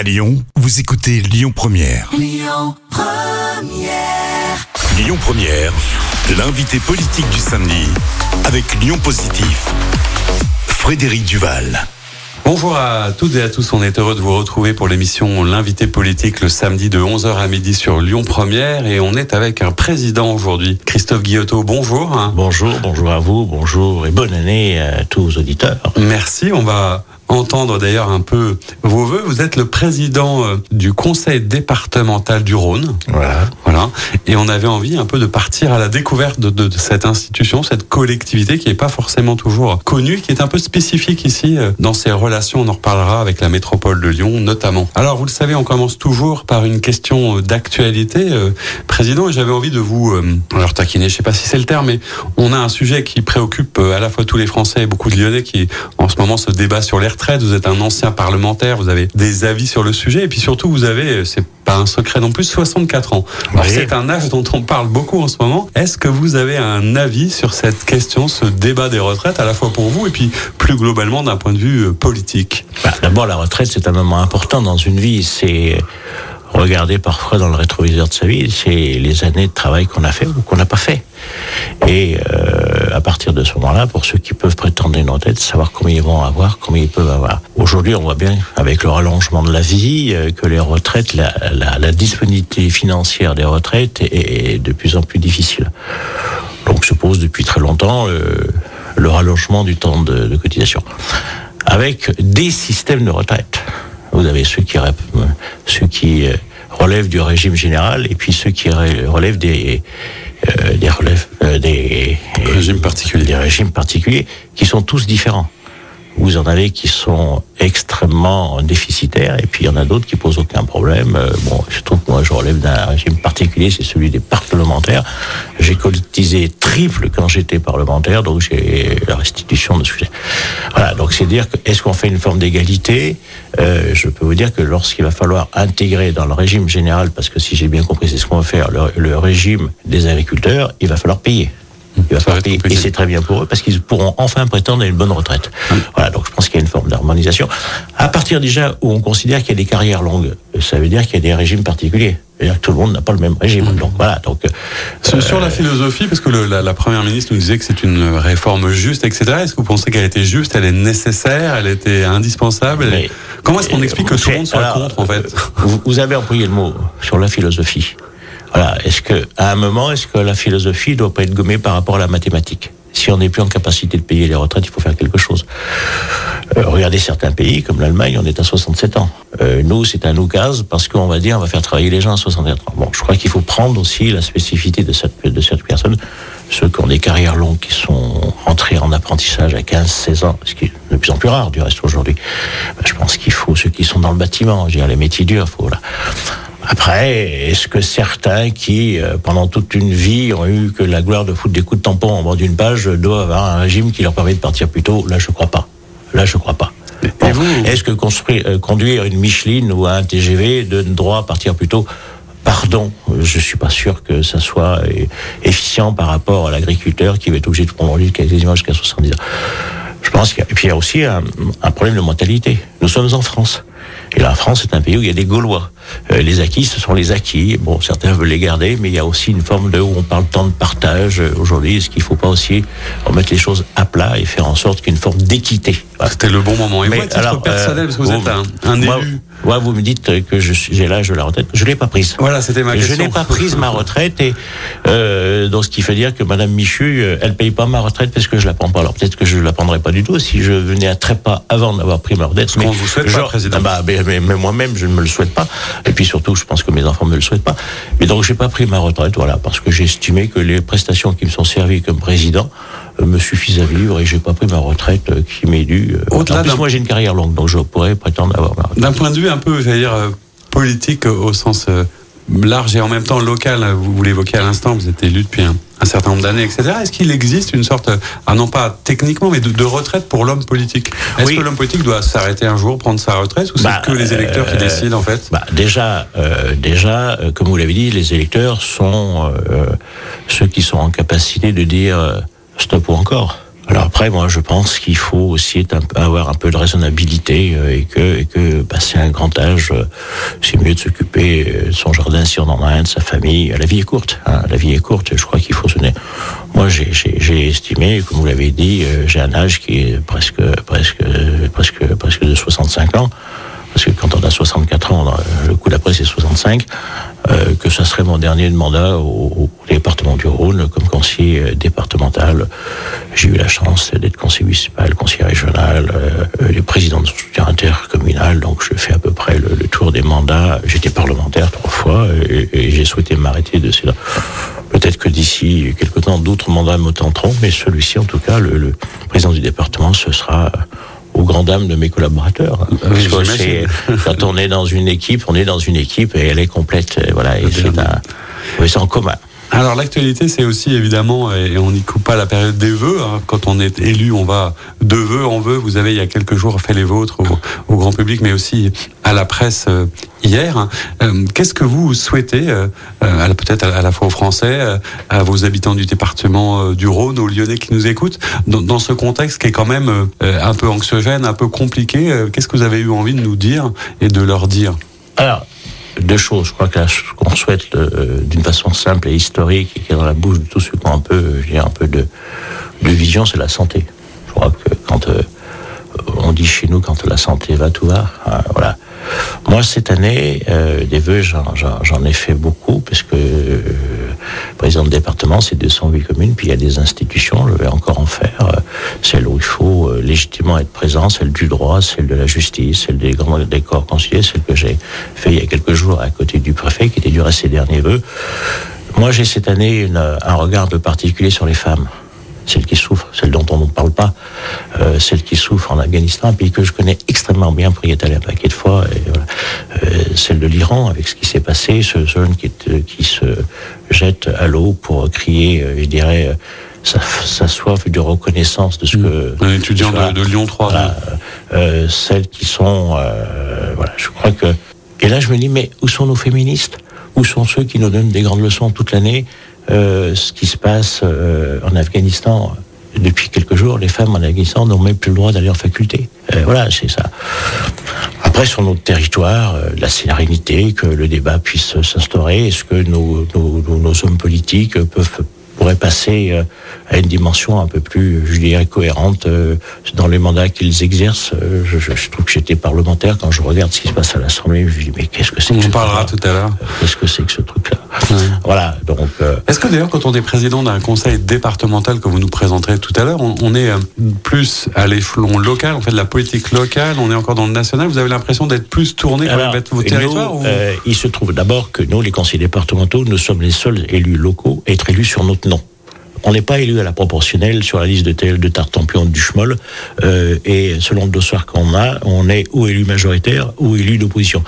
À Lyon, vous écoutez Lyon Première. Lyon Première. Lyon Première, l'invité politique du samedi avec Lyon Positif. Frédéric Duval. Bonjour à toutes et à tous, on est heureux de vous retrouver pour l'émission L'invité politique le samedi de 11h à midi sur Lyon Première et on est avec un président aujourd'hui, Christophe Guillotot. Bonjour. Bonjour, bonjour à vous, bonjour et bonne année à tous vos auditeurs. Merci, on va entendre d'ailleurs un peu vos voeux. Vous êtes le président euh, du conseil départemental du Rhône. Voilà. Voilà. Et on avait envie un peu de partir à la découverte de, de, de cette institution, cette collectivité qui n'est pas forcément toujours connue, qui est un peu spécifique ici euh, dans ses relations. On en reparlera avec la métropole de Lyon notamment. Alors vous le savez, on commence toujours par une question euh, d'actualité, euh, président. Et j'avais envie de vous, euh, alors taquiner, je sais pas si c'est le terme, mais on a un sujet qui préoccupe à la fois tous les Français et beaucoup de Lyonnais qui en ce moment se débat sur les Vous êtes un ancien parlementaire, vous avez des avis sur le sujet, et puis surtout vous avez, c'est pas un secret non plus, 64 ans. Alors Oui. c'est un âge dont on parle beaucoup en ce moment. Est-ce que vous avez un avis sur cette question, ce débat des retraites, à la fois pour vous et puis plus globalement d'un point de vue euh, politique? Bah, D'abord, la retraite, c'est un moment important dans une vie. C'est regarder parfois dans le rétroviseur de sa vie, c'est les années de travail qu'on a fait ou qu'on n'a pas fait. Et euh, à partir de ce moment-là, pour ceux qui peuvent prétendre une retraite, savoir combien ils vont avoir, combien ils peuvent avoir. Aujourd'hui, on voit bien, avec le rallongement de la vie, euh, que les retraites, la, disponibilité financière des retraites est, de plus en plus difficile. Donc se pose depuis très longtemps euh, le rallongement du temps de cotisation. Avec des systèmes de retraite. Vous avez ceux qui, euh, ceux qui relèvent du régime général et puis ceux qui relèvent des, euh, des, relèves, euh, des, Régime particulier. des régimes particuliers qui sont tous différents. Vous en avez qui sont extrêmement déficitaires et puis il y en a d'autres qui posent aucun problème. Euh, Bon, je trouve que moi je relève d'un régime particulier, c'est celui des parlementaires. J'ai cotisé triple quand j'étais parlementaire, donc j'ai la restitution de ce j'ai. Voilà, donc c'est dire est-ce qu'on fait une forme d'égalité? Euh, Je peux vous dire que lorsqu'il va falloir intégrer dans le régime général, parce que si j'ai bien compris, c'est ce qu'on va faire, le régime des agriculteurs, il va falloir payer. Il va. Et c'est très bien pour eux parce qu'ils pourront enfin prétendre à une bonne retraite. Voilà, donc je pense qu'il y a une forme d'harmonisation. À partir déjà où on considère qu'il y a des carrières longues, ça veut dire qu'il y a des régimes particuliers. C'est-à-dire que tout le monde n'a pas le même régime. Donc voilà, donc euh, Sur, la philosophie, parce que le- la, la première ministre nous disait que c'est une réforme juste, etc. Est-ce que vous pensez qu'elle était juste, elle est nécessaire, elle était indispensable Mais- Comment est-ce qu'on euh, explique que tout le monde soit alors, contre, en fait vous, vous avez employé le mot sur la philosophie. Voilà, est-ce que à un moment, est-ce que la philosophie doit pas être gommée par rapport à la mathématique? Si on n'est plus en capacité de payer les retraites, il faut faire quelque chose. Euh, regardez certains pays comme l'Allemagne, on est à 67 ans. Euh, nous, c'est un oukase parce qu'on va dire on va faire travailler les gens à 64 ans. Bon, je crois qu'il faut prendre aussi la spécificité de cette de cette personne, ceux qui ont des carrières longues, qui sont rentrés en apprentissage à 15-16 ans, ce qui est de plus en plus rare du reste aujourd'hui. Ben, je pense qu'il faut ceux qui sont dans le bâtiment, je veux dire les métiers durs, faut là. Après, est-ce que certains qui, euh, pendant toute une vie, ont eu que la gloire de foutre des coups de tampon en bas d'une page, doivent avoir un régime qui leur permet de partir plus tôt? Là, je crois pas. Là, je crois pas. Vous Est-ce que construire, euh, conduire une Micheline ou un TGV donne droit à partir plus tôt? Pardon, je suis pas sûr que ça soit euh, efficient par rapport à l'agriculteur qui va être obligé de prendre jusqu'à quasiment jusqu'à 70 ans. Je pense qu'il y a, et puis il y a aussi un, un problème de mentalité. Nous sommes en France. Et la France est un pays où il y a des Gaulois. Euh, les acquis, ce sont les acquis. Bon, certains veulent les garder, mais il y a aussi une forme de où on parle tant de partage euh, aujourd'hui. Est-ce qu'il ne faut pas aussi remettre les choses à plat et faire en sorte qu'il y ait une forme d'équité? Voilà. C'était le bon moment. Et Mais moi, titre alors, personnel, euh, parce que vous vous- êtes un, un moi, élu. moi, vous me dites que je j'ai l'âge de la retraite. Je l'ai pas prise. Voilà, c'était ma Je question. n'ai pas prise ma retraite et euh, donc ce qui fait dire que Madame Michu, euh, elle paye pas ma retraite parce que je la prends pas. Alors peut-être que je la prendrai pas du tout si je venais à trépas avant d'avoir pris ma retraite. qu'on vous souhaite pas, genre- Président. Ah bah, mais, moi-même je ne me le souhaite pas. Et puis surtout, je pense que mes enfants me le souhaitent pas. Mais donc j'ai pas pris ma retraite, voilà, parce que j'ai estimé que les prestations qui me sont servies comme président euh, me suffisent à vivre et j'ai pas pris ma retraite euh, qui m'est due. euh, Au-delà moi j'ai une carrière longue, donc je pourrais prétendre avoir ma retraite. D'un point de vue un peu, j'allais dire, politique au sens large et en même temps local, vous, vous l'évoquez à l'instant, vous êtes élu depuis un, un certain nombre d'années, etc. Est-ce qu'il existe une sorte, ah non pas techniquement, mais de, de retraite pour l'homme politique? Est-ce Oui. que l'homme politique doit s'arrêter un jour, prendre sa retraite, ou c'est Bah, que les électeurs qui euh, décident en fait? Bah, déjà, euh, déjà, euh, comme vous l'avez dit, les électeurs sont euh, ceux qui sont en capacité de dire stop ou encore. Alors après, moi, je pense qu'il faut aussi avoir un peu de raisonnabilité euh, et que, et que passer un grand âge, euh, c'est mieux de s'occuper euh, de son jardin si on en a un, de sa famille. La vie est courte. hein, la vie est courte. Je crois qu'il faut se. Moi, j'ai- estimé, comme vous l'avez dit, j'ai un âge qui est presque, presque, presque, presque de 65 ans. Parce que quand on a 64 ans, le coup d'après c'est 65, euh, que ça serait mon dernier mandat au, département du Rhône comme conseiller euh, départemental. J'ai eu la chance d'être conseiller municipal, conseiller régional, euh, euh, le président de soutien intercommunal, donc je fais à peu près le, tour des mandats. J'étais parlementaire trois fois et, j'ai souhaité m'arrêter de cela. Peut-être que d'ici quelque temps, d'autres mandats me tenteront, mais celui-ci, en tout cas, le président du département, ce sera aux grandes dames de mes collaborateurs. Parce que quand on est dans une équipe, on est dans une équipe et elle est complète. Voilà, et c'est un, oui, c'est en commun. Alors l'actualité, c'est aussi évidemment, et on n'y coupe pas la période des vœux. hein. Quand on est élu, on va de vœux en vœux. Vous avez il y a quelques jours fait les vôtres au, grand public, mais aussi à la presse euh, hier. Euh, Qu'est-ce que vous souhaitez, euh, euh, peut-être à, la fois aux Français, euh, à vos habitants du département du Rhône, aux Lyonnais qui nous écoutent, dans, ce contexte qui est quand même un peu anxiogène, un peu compliqué Qu'est-ce que vous avez eu envie de nous dire et de leur dire? Alors, deux choses. Je crois que ce qu'on souhaite euh, d'une façon simple et historique et qui est dans la bouche de tous ceux qui ont un peu, dirais, un peu de, de vision, c'est la santé. Je crois que quand euh, on dit chez nous, quand la santé va, tout va. hein, voilà. Moi, cette année, euh, des vœux, j'en- ai fait beaucoup, parce que euh, président de département, c'est 208 communes, puis il y a des institutions, je vais encore en faire, euh, celles où il faut euh, légitimement être présent, celle du droit, celle de la justice, celle des grands des corps conciliés, celle que j'ai fait il y a quelques jours à côté du préfet, qui était du reste ses derniers vœux. Moi, j'ai cette année un regard un peu particulier sur les femmes. Celles qui souffrent, celles dont on ne parle pas, euh, celles qui souffrent en Afghanistan, un pays que je connais extrêmement bien pour y être allé un paquet de fois. Et voilà. Euh, celle de l'Iran, avec ce qui s'est passé, ce jeune qui, est, euh, qui se jette à l'eau pour crier, euh, je dirais, sa, sa soif de reconnaissance de ce que... Un étudiant de, de Lyon 3. Voilà, euh, celles qui sont, voilà, je crois que. Et là, je me dis, mais où sont nos féministes? Où sont ceux qui nous donnent des grandes leçons toute l'année? Euh, Ce qui se passe euh, en Afghanistan depuis quelques jours, les femmes en Afghanistan n'ont même plus le droit d'aller en faculté. Euh, voilà, c'est ça. Après, sur notre territoire, la sérénité, que le débat puisse s'instaurer, est-ce que nos, nos, nos- nos hommes politiques peuvent pourraient passer à une dimension un peu plus, je dirais, cohérente dans les mandats qu'ils exercent? Je, je- je trouve que j'étais parlementaire quand je regarde ce qui se passe à l'Assemblée. Je me dis mais qu'est-ce que c'est On que en ce parlera tout à l'heure. Qu'est-ce que c'est que ce truc-là? Voilà. Donc euh, Est-ce que d'ailleurs, quand on est président d'un conseil départemental que vous nous présenterez tout à l'heure, on, on est euh, plus à l'échelon local, on fait de la politique locale, on est encore dans le national. Vous avez l'impression d'être plus tourné nous, territoires ou- euh, il se trouve d'abord que nous, les conseillers départementaux, nous sommes les seuls élus locaux à être élus sur notre nom. On n'est pas élu à la proportionnelle sur la liste de, tel- de Tartampion du Schmoll. euh, et selon le dossier qu'on a, on est ou élu majoritaire ou élu d'opposition.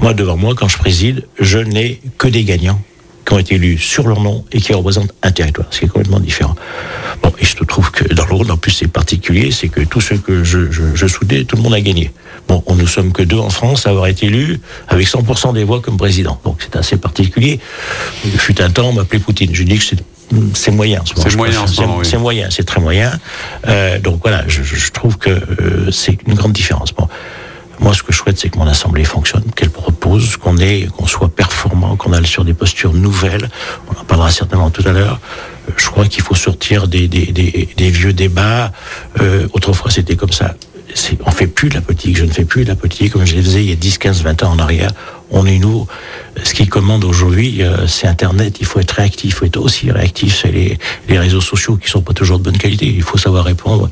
Moi, devant moi, quand je préside, je n'ai que des gagnants qui ont été élus sur leur nom et qui représentent un territoire, ce qui est complètement différent. Bon, et je te trouve que dans Rhône, en plus, c'est particulier, c'est que tous ceux que je soudais, tout le monde a gagné. Bon, on nous sommes que deux en France à avoir été élus avec 100% des voix comme président. Donc c'est assez particulier. Il fut un temps, on m'appelait Poutine. Je dis que c'est c'est moyen. ce. C'est Je moyen en ce oui. C'est moyen, c'est très moyen. Euh, donc voilà, je, je- je trouve que euh, c'est une grande différence. Bon, moi, ce que je souhaite, c'est que mon assemblée fonctionne, qu'elle propose, qu'on ait, qu'on soit performant, qu'on aille sur des postures nouvelles. On en parlera certainement tout à l'heure. Euh, Je crois qu'il faut sortir des, des, des, des vieux débats. Euh, autrefois, c'était comme ça. On fait plus de la politique. Je ne fais plus de la politique comme je le faisais il y a 10, 15, 20 ans en arrière. On est nouveau. Ce qui commande aujourd'hui, euh, c'est Internet. Il faut être réactif. Il faut être aussi réactif. C'est les, les réseaux sociaux qui sont pas toujours de bonne qualité. Il faut savoir répondre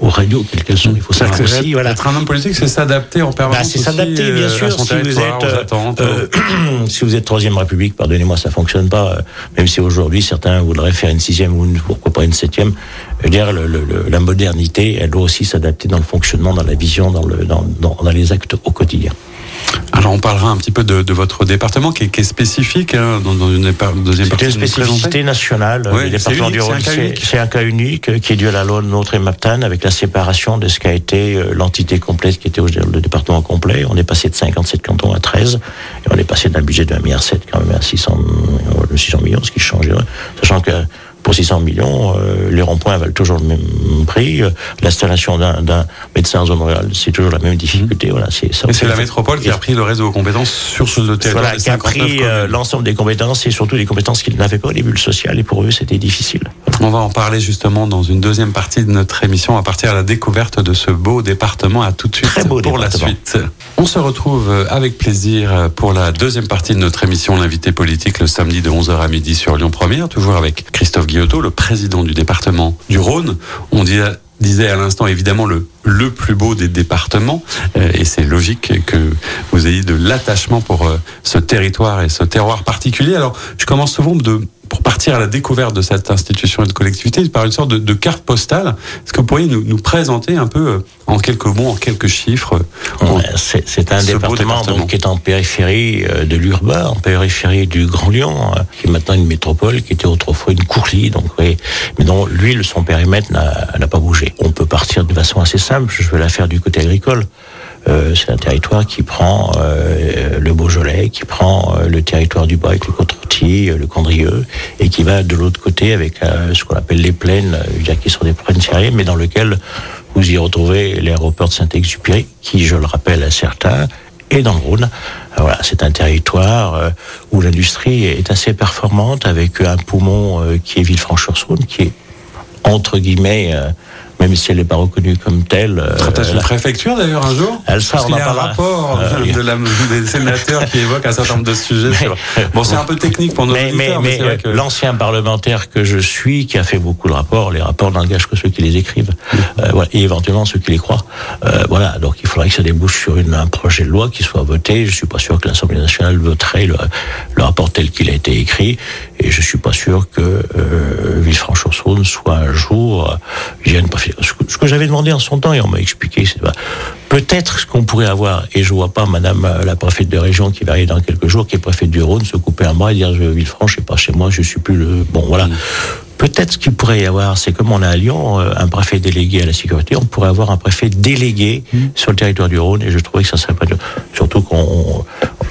aux radios, quelles qu'elles sont. Il faut savoir aussi, voilà. Être un homme politique, c'est s'adapter en permanence. Bah, c'est s'adapter, bien euh, sûr. Si vous êtes, euh, attentes. euh, si vous êtes troisième République, pardonnez-moi, ça fonctionne pas. euh, Même si aujourd'hui certains voudraient faire une sixième ou une, pourquoi pas une septième. Je veux dire, le- le- le- la modernité, elle doit aussi s'adapter dans le fonctionnement, dans la vision, dans, le, dans, dans, dans les actes au quotidien. Alors, on parlera un petit peu de, de votre département qui est, qui est spécifique hein, dans, dans une deuxième C'est partie. une nous présenter. spécificité nationale du département c'est du Rhône. c'est un cas C'est unique. c'est un cas unique euh, qui est dû à la loi de notre et Maptan avec la séparation de ce qu'a été euh, l'entité complète qui était le département complet. On est passé de 57 cantons à 13 et on est passé d'un budget de 1,7 milliard quand même à 600, euh, 600 millions, ce qui change. euh, Sachant que pour 600 millions, euh, les ronds-points valent toujours le même prix. L'installation d'un médecin en zone rurale, c'est toujours la même difficulté. Voilà, c'est c'est la métropole qui a pris le réseau de compétences sur ce territoire. Voilà, qui a pris euh, l'ensemble des compétences et surtout des compétences qu'ils n'avaient pas au début le social. Et pour eux, c'était difficile. On va en parler justement dans une deuxième partie de notre émission à partir de la découverte de ce beau département. À tout de suite Très beau pour la suite. On se retrouve avec plaisir pour la deuxième partie de notre émission, l'invité politique, le samedi de 11h à midi sur Lyon Première, toujours avec Christophe Le président du département du Rhône. On disait à l'instant évidemment le, le plus beau des départements euh, et c'est logique que vous ayez de l'attachement pour euh, ce territoire et ce terroir particulier. Alors je commence souvent de pour partir à la découverte de cette institution et de collectivité par une sorte de, de carte postale. Est-ce que vous pourriez nous, nous, présenter un peu, euh, en quelques mots, en quelques chiffres C'est un département, Donc, qui est en périphérie euh, de l'urbain, en périphérie du Grand Lyon, euh, qui est maintenant une métropole, qui était autrefois une courlie, donc oui, mais dont lui, son périmètre n'a pas bougé. On peut partir de façon assez simple, je vais la faire du côté agricole. Euh, c'est un territoire qui prend euh, le Beaujolais, qui prend euh, le territoire du Bas avec le Cotretier, le Condrieux, et qui va de l'autre côté avec ce qu'on appelle les plaines, qui sont des plaines sérieuses, mais dans lequel vous y retrouvez l'aéroport de Saint-Exupéry, qui, je le rappelle à certains, est dans le Rhône. Voilà, c'est un territoire où l'industrie est assez performante, avec un poumon qui est Villefranche-sur-Saône, qui est entre guillemets même si elle n'est pas reconnue comme telle. Euh, une préfecture d'ailleurs un jour Elle sera. Y a un rapport euh, de la, des sénateurs qui évoque un certain nombre de sujets. Bon, c'est un peu technique pour nos mais, mais, mais, mais que... l'ancien parlementaire que je suis, qui a fait beaucoup de rapports, les rapports n'engagent que ceux qui les écrivent, euh, voilà, et éventuellement ceux qui les croient. Euh, voilà, donc il faudrait que ça débouche sur une, un projet de loi qui soit voté. Je suis pas sûr que l'Assemblée nationale voterait le, le rapport tel qu'il a été écrit, et je suis pas sûr que euh, Villefranche-sur-Saône soit un jour, une ce que j'avais demandé en son temps, et on m'a expliqué, c'est peut-être ce qu'on pourrait avoir, et je vois pas Madame euh, la préfète de région qui va arriver dans quelques jours, qui est préfète du Rhône, se couper un bras et dire je Villefranche, et pas chez moi, je suis plus le bon, voilà. Mmh. Peut-être ce qu'il pourrait y avoir, c'est comme on a à Lyon euh, un préfet délégué à la sécurité, on pourrait avoir un préfet délégué mmh. sur le territoire du Rhône, et je trouvais que ça serait pas surtout qu'on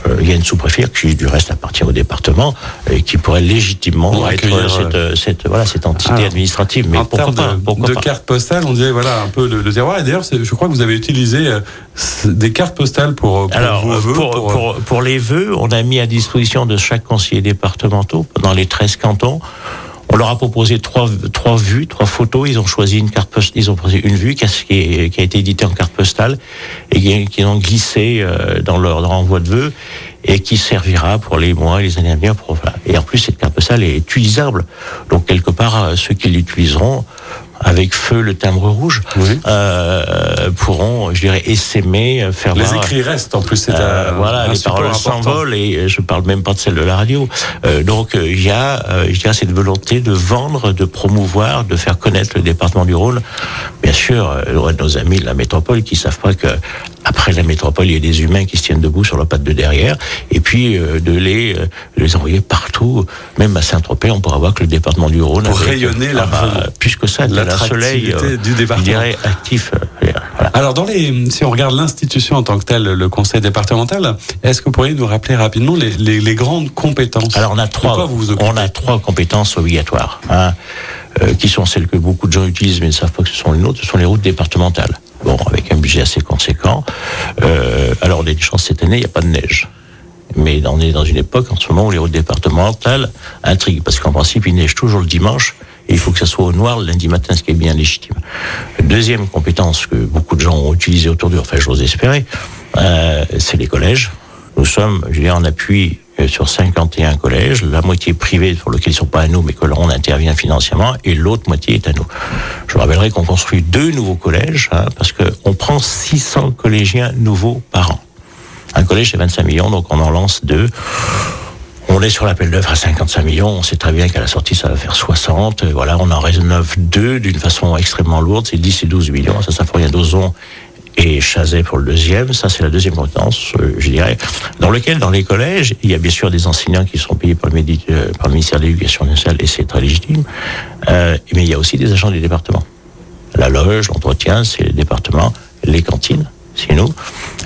euh, il y a une sous-préfecture qui du reste appartient au département et qui pourrait légitimement être cette, euh, cette, voilà cette entité administrative. Mais pourquoi pas, de, cartes postales, on dirait voilà un peu le, terroir. Et d'ailleurs, je crois que vous avez utilisé des cartes postales pour, pour Alors, vos vœux, pour, pour, pour, pour les vœux, on a mis à disposition de chaque conseiller départementaux dans les 13 cantons on leur a proposé trois, trois vues, trois photos. Ils ont choisi une carte ils ont choisi une vue qui a, été éditée en carte postale et qui, ont glissé euh, dans leur envoi de vœux et qui servira pour les mois et les années à venir. Pour, Et en plus, cette carte postale est utilisable. Donc, quelque part, euh, ceux qui l'utiliseront avec feu le timbre rouge, euh, pourront, je dirais, essaimer, faire Les écrits restent en plus. C'est euh, voilà, les paroles s'envolent et je parle même pas de celle de la radio. Euh, donc il y a, euh, je dirais, cette volonté de vendre, de promouvoir, de faire connaître le département du Rhône. Bien sûr, euh, nos amis de la métropole qui savent pas que après la métropole, il y a des humains qui se tiennent debout sur la patte de derrière, et puis euh, de les, euh, les envoyer partout, même à Saint-Tropez, on pourra voir que le département du Rhône... Pour rayonner ah bah, Plus que ça, la soleil euh, du département. Je dirais actif. Voilà. Alors, dans les, si on regarde l'institution en tant que telle, le conseil départemental, est-ce que vous pourriez nous rappeler rapidement les, les, les grandes compétences? Alors, on a trois, on a trois compétences obligatoires, hein, euh, qui sont celles que beaucoup de gens utilisent mais ne savent pas que ce sont les nôtres, ce sont les routes départementales bon, avec un budget assez conséquent. Euh, alors, on a une chance cette année, il n'y a pas de neige. Mais on est dans une époque en ce moment où les routes départementales intriguent, parce qu'en principe, il neige toujours le dimanche, et il faut que ça soit au noir le lundi matin, ce qui est bien légitime. Deuxième compétence que beaucoup de gens ont utilisée autour d'eux, enfin j'ose espérer, euh, c'est les collèges. Nous sommes, je veux dire, en appui sur 51 collèges, la moitié privée pour lequel ils ne sont pas à nous, mais que l'on intervient financièrement, et l'autre moitié est à nous. Je rappellerai qu'on construit deux nouveaux collèges, hein, parce qu'on prend 600 collégiens nouveaux par an. Un collège, c'est 25 millions, donc on en lance deux. On est sur l'appel d'œuvre à 55 millions. On sait très bien qu'à la sortie, ça va faire 60. Voilà, on en rénove deux d'une façon extrêmement lourde. C'est 10 et 12 millions. Ça, ça fait rien d'ozon et Chazet pour le deuxième. Ça, c'est la deuxième compétence, euh, je dirais, dans lequel, dans les collèges, il y a bien sûr des enseignants qui sont payés par le, euh, par le ministère de l'Éducation nationale, et c'est très légitime, euh, mais il y a aussi des agents des départements. La loge, l'entretien, c'est les départements, les cantines, c'est nous.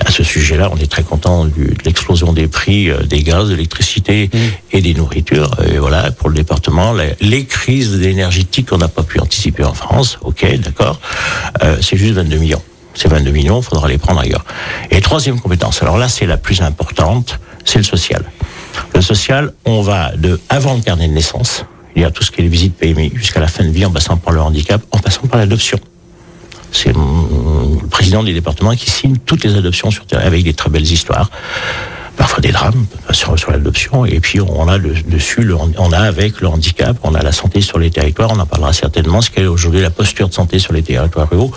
À ce sujet-là, on est très content de l'explosion des prix euh, des gaz, de l'électricité mmh. et des nourritures. Et voilà, pour le département, les, crises énergétiques qu'on n'a pas pu anticiper en France, ok, d'accord, euh, c'est juste 22 millions. Ces 22 millions, il faudra les prendre ailleurs. Et troisième compétence, alors là, c'est la plus importante, c'est le social. Le social, on va de avant le carnet de naissance, il y a tout ce qui est les visites PMI, jusqu'à la fin de vie, en passant par le handicap, en passant par l'adoption. C'est le président du département qui signe toutes les adoptions sur terrain avec des très belles histoires parfois des drames sur, sur l'adoption. Et puis on a le, dessus, on a avec le handicap, on a la santé sur les territoires. On en parlera certainement. Ce qu'est aujourd'hui la posture de santé sur les territoires ruraux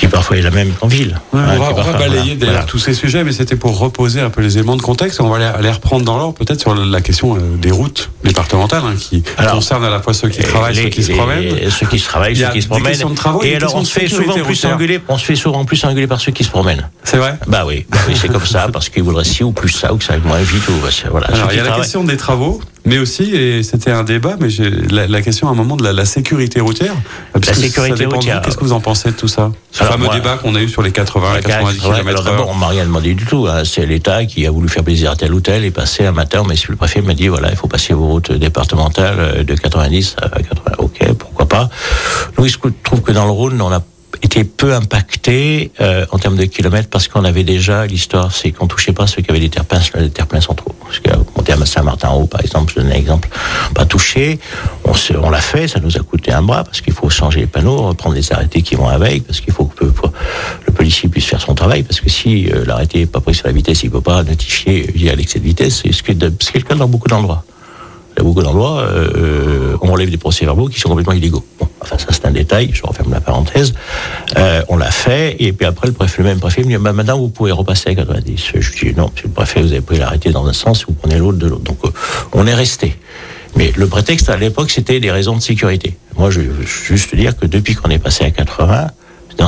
qui parfois est la même qu'en ville. on, va, balayer derrière tous ces sujets, mais c'était pour reposer un peu les éléments de contexte. On va les, reprendre dans l'ordre, peut-être sur la question euh, des routes départementales, hein, qui concernent à la fois ceux qui travaillent, ceux qui se promènent. Ceux qui se travaillent, ceux qui se promènent. et alors on se fait souvent plus engueuler, on se fait souvent plus engueuler par ceux qui se promènent. C'est vrai. Bah oui, bah oui c'est comme ça, parce qu'ils voudraient ci ou plus ça, ou que ça aille moins vite. Ou, voilà. Alors il y a la question des travaux. Mais aussi, et c'était un débat, mais la, la, question à un moment de la, la sécurité routière. La sécurité routière. Qu'est-ce que vous en pensez de tout ça? Ce fameux débat qu'on a eu sur les 80, 90 km Alors d'abord, on m'a rien demandé du tout. Hein. C'est l'État qui a voulu faire plaisir à tel ou tel et passer un matin. Mais le préfet m'a dit voilà, il faut passer vos routes départementales de 90 à 80. Ok, pourquoi pas? Nous, il se trouve que dans le Rhône, on a était peu impacté euh, en termes de kilomètres parce qu'on avait déjà l'histoire, c'est qu'on touchait pas ceux qui avaient des terre-pleins, les terre-pleins centraux. Parce que monter à Saint-Martin-Haut, par exemple, je donne un exemple, pas touché. On, on l'a fait, ça nous a coûté un bras parce qu'il faut changer les panneaux, reprendre les arrêtés qui vont avec, parce qu'il faut que le policier puisse faire son travail, parce que si euh, l'arrêté n'est pas pris sur la vitesse, il peut pas notifier via l'excès de vitesse, ce qui est le cas dans beaucoup d'endroits. A beaucoup d'endroits, euh, on relève des procès-verbaux qui sont complètement illégaux. Bon, enfin ça c'est un détail, je referme la parenthèse. Euh, on l'a fait, et puis après le préfet, le même préfet me dit, bah, maintenant vous pouvez repasser à 90. Je dis, non, monsieur le préfet, vous avez pris l'arrêté dans un sens, vous prenez l'autre de l'autre. Donc euh, on est resté. Mais le prétexte à l'époque, c'était des raisons de sécurité. Moi, je veux juste dire que depuis qu'on est passé à 80,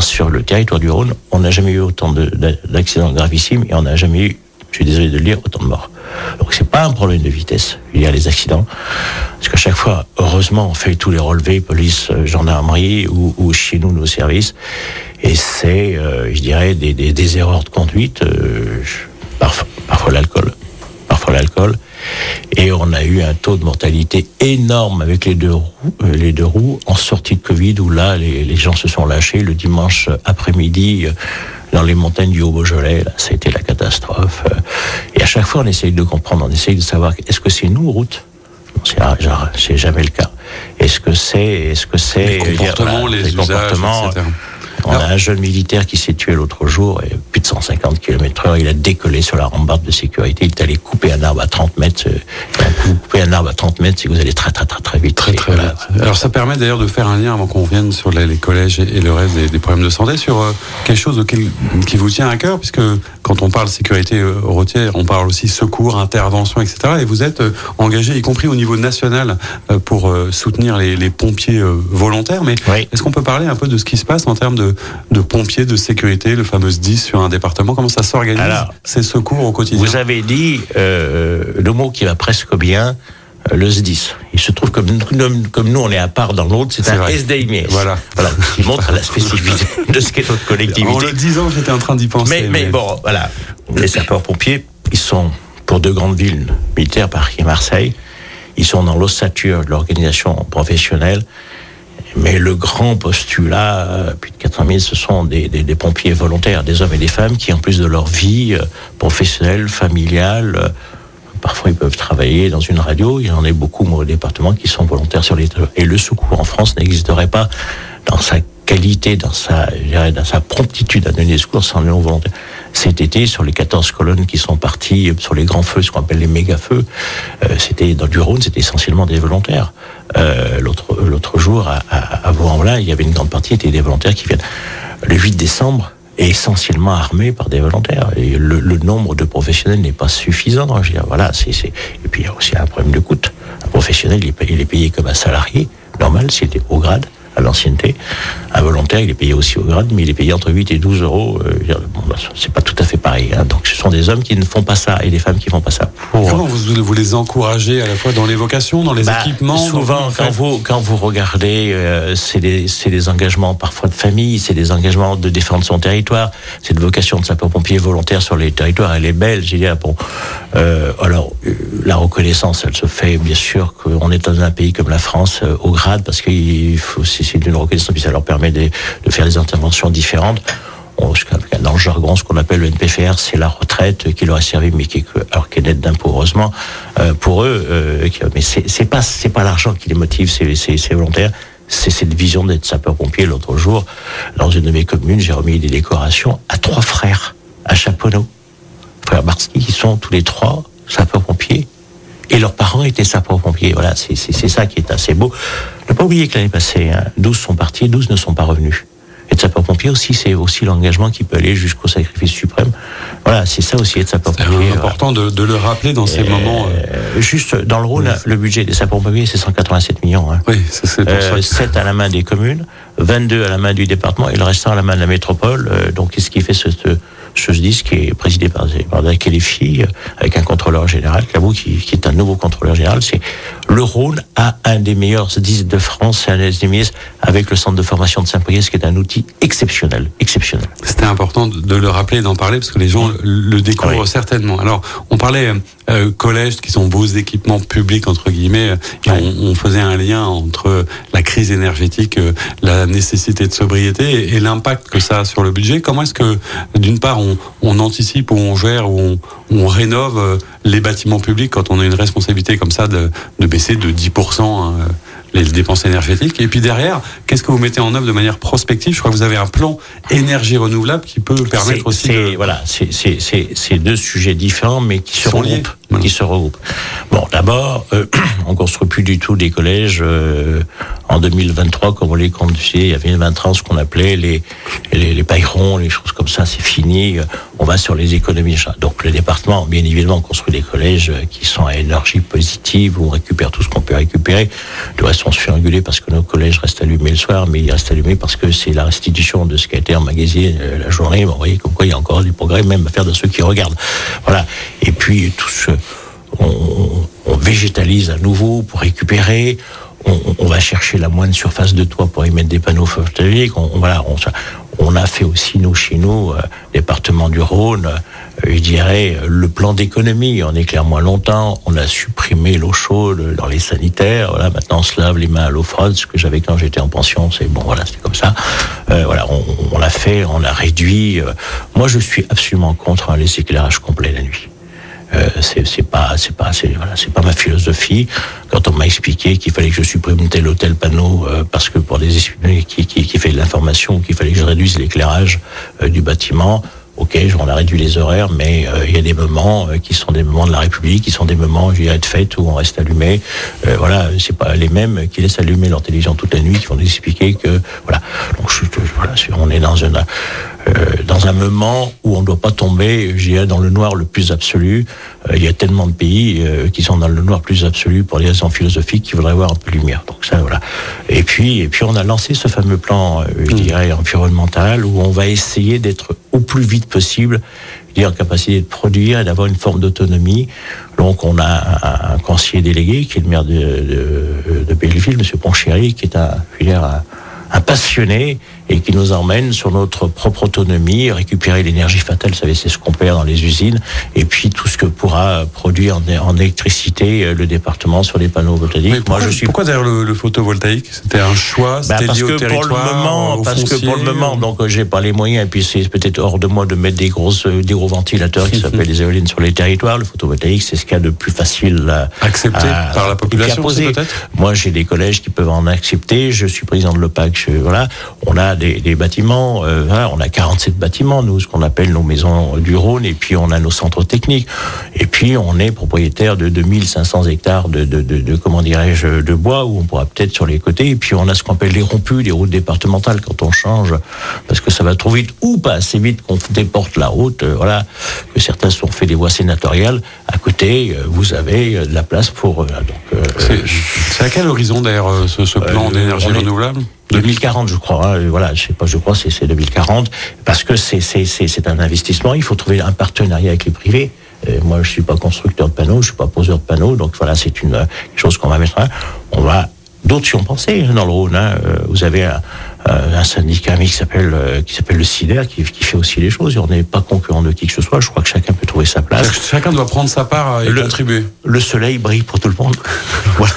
sur le territoire du Rhône, on n'a jamais eu autant d'accidents gravissimes et on n'a jamais eu, je suis désolé de le dire, autant de morts. Donc c'est pas un problème de vitesse. Il y a les accidents. Parce qu'à chaque fois, heureusement, on fait tous les relevés, police, euh, gendarmerie ou, chez nous, nos services. Et c'est, euh, je dirais, des, erreurs de conduite, euh, parfois, parfois l'alcool. Parfois l'alcool. Et on a eu un taux de mortalité énorme avec les deux roues, les deux roues en sortie de Covid, où là, les gens se sont lâchés le dimanche après-midi dans les montagnes du Haut-Beaujolais, là, ça a été la catastrophe. Et à chaque fois, on essaye de comprendre, on essaye de savoir, est-ce que c'est nous, route? C'est jamais le cas. Est-ce que c'est, est-ce que c'est les comportements, les, les comportements, etc. On a un jeune militaire qui s'est tué l'autre jour, et 150 km heure, il a décollé sur la rambarde de sécurité, il est allé couper un arbre à 30 mètres. Quand vous coupez un arbre à 30 mètres, c'est que vous allez très très très très vite. Très très vite. Alors ça permet d'ailleurs de faire un lien avant qu'on vienne sur les, collèges et, le reste des, problèmes de santé, sur euh, quelque chose qui vous tient à cœur, puisque quand on parle sécurité euh, routière, on parle aussi secours, intervention, etc. Et vous êtes euh, engagé, y compris au niveau national, pour soutenir les, pompiers volontaires. Mais est-ce qu'on peut parler un peu de ce qui se passe en termes de de, pompiers de sécurité, le fameux 10 sur un département Comment ça s'organise ces secours au quotidien Vous avez dit euh, le mot qui va presque bien, euh, le SDIS. Il se trouve comme, comme nous, on est à part dans l'autre, c'est un SDIMS. Voilà. voilà. Qui montre la spécificité de ce qu'est notre collectivité. En le disant, j'étais en train d'y penser. Mais, mais, bon, voilà. Les sapeurs-pompiers, ils sont pour deux grandes villes militaires, Paris et Marseille. Ils sont dans l'ossature de l'organisation professionnelle. Mais le grand postulat, euh, plus de 400 000, ce sont des, pompiers volontaires, des hommes et des femmes qui, en plus de leur vie euh, professionnelle, familiale, euh, parfois ils peuvent travailler dans une radio. Il y en a beaucoup, au département, qui sont volontaires sur les... Et le secours en France n'existerait pas dans sa qualité, dans sa, dans sa promptitude à donner des secours sans les volontaires. Cet été, sur les 14 colonnes qui sont parties sur les grands feux, ce qu'on appelle les méga-feux, c'était dans du Rhône, c'était essentiellement des volontaires. Euh, l'autre jour à, à, à Vaux-en-Velin, il y avait une grande partie était des volontaires qui viennent. Le 8 décembre est essentiellement armé par des volontaires le, nombre de professionnels n'est pas suffisant. Voilà, et puis il y a aussi un problème de coût. Un professionnel il est, payé, il est payé comme un salarié normal s'il était au grade à l'ancienneté. Un volontaire, il est payé aussi au grade, mais il est payé entre 8 et 12 euros. Euh, bon, bah, c'est pas tout à fait pareil. Hein. Donc ce sont des hommes qui ne font pas ça et des femmes qui font pas ça. Comment vous, vous, les encouragez à la fois dans les vocations, dans les bah, équipements Souvent, quand vous, quand vous regardez, euh, c'est des, des engagements parfois de famille, c'est des engagements de défendre son territoire. Cette vocation de sapeur-pompier volontaire sur les territoires, elle est belle. J'ai dit, bon, euh, alors euh, la reconnaissance, elle se fait bien sûr qu'on est dans un pays comme la France au grade parce qu'il faut c'est une reconnaissance, puis ça leur permet de, faire des interventions différentes. dans le jargon, ce qu'on appelle le NPFR, c'est la retraite qui leur a servi, mais qui, alors qu'elle est d'impôt, heureusement, euh, pour eux. Euh, mais c'est pas, pas l'argent qui les motive, c'est volontaire. C'est cette vision d'être sapeur-pompier. L'autre jour, dans une de mes communes, j'ai remis des décorations à trois frères à Chaponneau, frères Barski, qui sont tous les trois sapeurs-pompiers et leurs parents étaient sapeurs-pompiers. Voilà, c'est ça qui est assez beau. Ne pas oublier que l'année passée, hein, 12 sont partis, 12 ne sont pas revenus. Être sapeur-pompier aussi, c'est aussi l'engagement qui peut aller jusqu'au sacrifice suprême. Voilà, c'est ça aussi être sapeur-pompier. C'est important de, de, le rappeler dans ces moments. Euh, juste dans le Rhône, le budget des sapeurs-pompiers, c'est 187 millions. Hein. Oui, c'est pour euh, 7 à la main des communes, 22 à la main du département et le restant à la main de la métropole. Euh, donc, qu'est-ce qui fait ce, ce je dis, qui est présidé par, par filles avec un contrôleur général, Cabou, qui, qui est un nouveau contrôleur général. C'est le Rhône a un des meilleurs 10 de France, c'est un des avec le centre de formation de Saint-Priest, qui est un outil exceptionnel, exceptionnel. C'était important de le rappeler et d'en parler, parce que les gens le découvrent certainement. Alors, on parlait euh, collèges qui sont beaux équipements publics entre guillemets et on, on, faisait un lien entre la crise énergétique euh, la nécessité de sobriété et, l'impact que ça a sur le budget. Comment est-ce que d'une part on, on, anticipe ou on gère ou on, on, rénove euh, les bâtiments publics quand on a une responsabilité comme ça de, de baisser de 10% hein, les dépenses énergétiques. Et puis derrière, qu'est-ce que vous mettez en œuvre de manière prospective? Je crois que vous avez un plan énergie renouvelable qui peut permettre aussi. De... Voilà, c'est deux sujets différents, mais qui se regroupent. Qui se regroupent. Bon, d'abord, euh, on construit plus du tout des collèges euh, en 2023 comme on les conduisait. Il y avait une 20 ans ce qu'on appelait les, les, les paillerons, les choses comme ça. C'est fini. On va sur les économies. Donc le département, bien évidemment, construit des collèges qui sont à énergie positive où on récupère tout ce qu'on peut récupérer. Reste, fait engueuler parce que nos collèges restent allumés le soir, mais ils restent allumés parce que c'est la restitution de ce qui a été emmagasiné euh, la journée. vous voyez comme quoi il y a encore du progrès, même à faire de ceux qui regardent. Voilà. Et puis, tout ce, on, végétalise à nouveau pour récupérer. On, on, va chercher la moindre surface de toit pour y mettre des panneaux photovoltaïques. On, voilà, on, on a fait aussi, nous, chez nous, euh, département du Rhône, euh, je dirais, le plan d'économie. On éclaire moins longtemps, on a supprimé l'eau chaude dans les sanitaires. Voilà, maintenant, on se lave les mains à l'eau froide, ce que j'avais quand j'étais en pension. C'est bon, voilà, c'est comme ça. Euh, voilà, on, on l'a fait, on a réduit. Euh. Moi, je suis absolument contre hein, les éclairages complets la nuit. Euh, c'est pas c'est pas c'est voilà, pas ma philosophie quand on m'a expliqué qu'il fallait que je supprime tel ou tel panneau euh, parce que pour des qui, qui, qui fait de l'information qu'il fallait que je réduise l'éclairage euh, du bâtiment ok, on a réduit les horaires, mais euh, il y a des moments euh, qui sont des moments de la République, qui sont des moments, je dirais, de fête où on reste allumé. Euh, voilà, c'est pas les mêmes qui laissent allumer leur télévision toute la nuit, qui vont nous expliquer que voilà. Donc je, voilà, on est dans dans un moment où on ne doit pas tomber, je dirais, dans le noir le plus absolu. il y a tellement de pays qui sont dans le noir plus absolu pour des raisons philosophiques qui voudraient avoir un peu de lumière. Donc ça, voilà. Et puis, et puis on a lancé ce fameux plan, je mmh. dirais, environnemental où on va essayer d'être au plus vite possible, dire en capacité de produire et d'avoir une forme d'autonomie. Donc on a un, conseiller délégué qui est le maire de, de, de Belleville, M. Ponchéry, qui est un, un, un passionné et qui nous emmène sur notre propre autonomie, récupérer l'énergie fatale, vous savez, c'est ce qu'on perd dans les usines, et puis tout ce que pourra produire en, électricité euh, le département sur les panneaux voltaïques. pourquoi, Moi, je suis... pourquoi d'ailleurs le, photovoltaïque? C'était un choix? Bah parce que pour le moment, parce que pour le moment, donc euh, j'ai pas les moyens, et puis c'est peut-être hors de moi de mettre des grosses, euh, des gros ventilateurs qui s'appellent des éoliennes sur les territoires. Le photovoltaïque, c'est ce qu'il y a de plus facile à accepter par la population. Moi, j'ai des collèges qui peuvent en accepter. Je suis président de l'OPAC. Voilà, on a des, bâtiments. Euh, on a 47 bâtiments, nous, ce qu'on appelle nos maisons du Rhône, et puis on a nos centres techniques. Et puis on est propriétaire de 2500 hectares de, de, de, comment dirais-je, de bois, où on pourra peut-être sur les côtés. Et puis on a ce qu'on appelle les rompus, les routes départementales, quand on change, parce que ça va trop vite ou pas assez vite qu'on déporte la route. Euh, voilà, que certains sont fait des voies sénatoriales. À côté, euh, vous avez de la place pour. donc, c'est à quel horizon d'ailleurs ce, ce plan d'énergie renouvelable? 2040, je crois. Hein, voilà, je sais pas, je crois c'est c'est 2040 parce que c'est un investissement. Il faut trouver un partenariat avec les privés. Euh, moi, je suis pas constructeur de panneaux, je suis pas poseur de panneaux, donc voilà, c'est une euh, chose qu'on va mettre. On va D'autres y ont pensé hein, dans le Rhône. hein. Euh, Vous avez un, un- un syndicat ami qui s'appelle euh, qui s'appelle le CIDER qui, qui fait aussi les choses. Et on n'est pas concurrent de qui que ce soit. Je crois que chacun peut trouver sa place. Chacun doit prendre sa part et Le- contribuer. Le soleil brille pour tout le monde. voilà.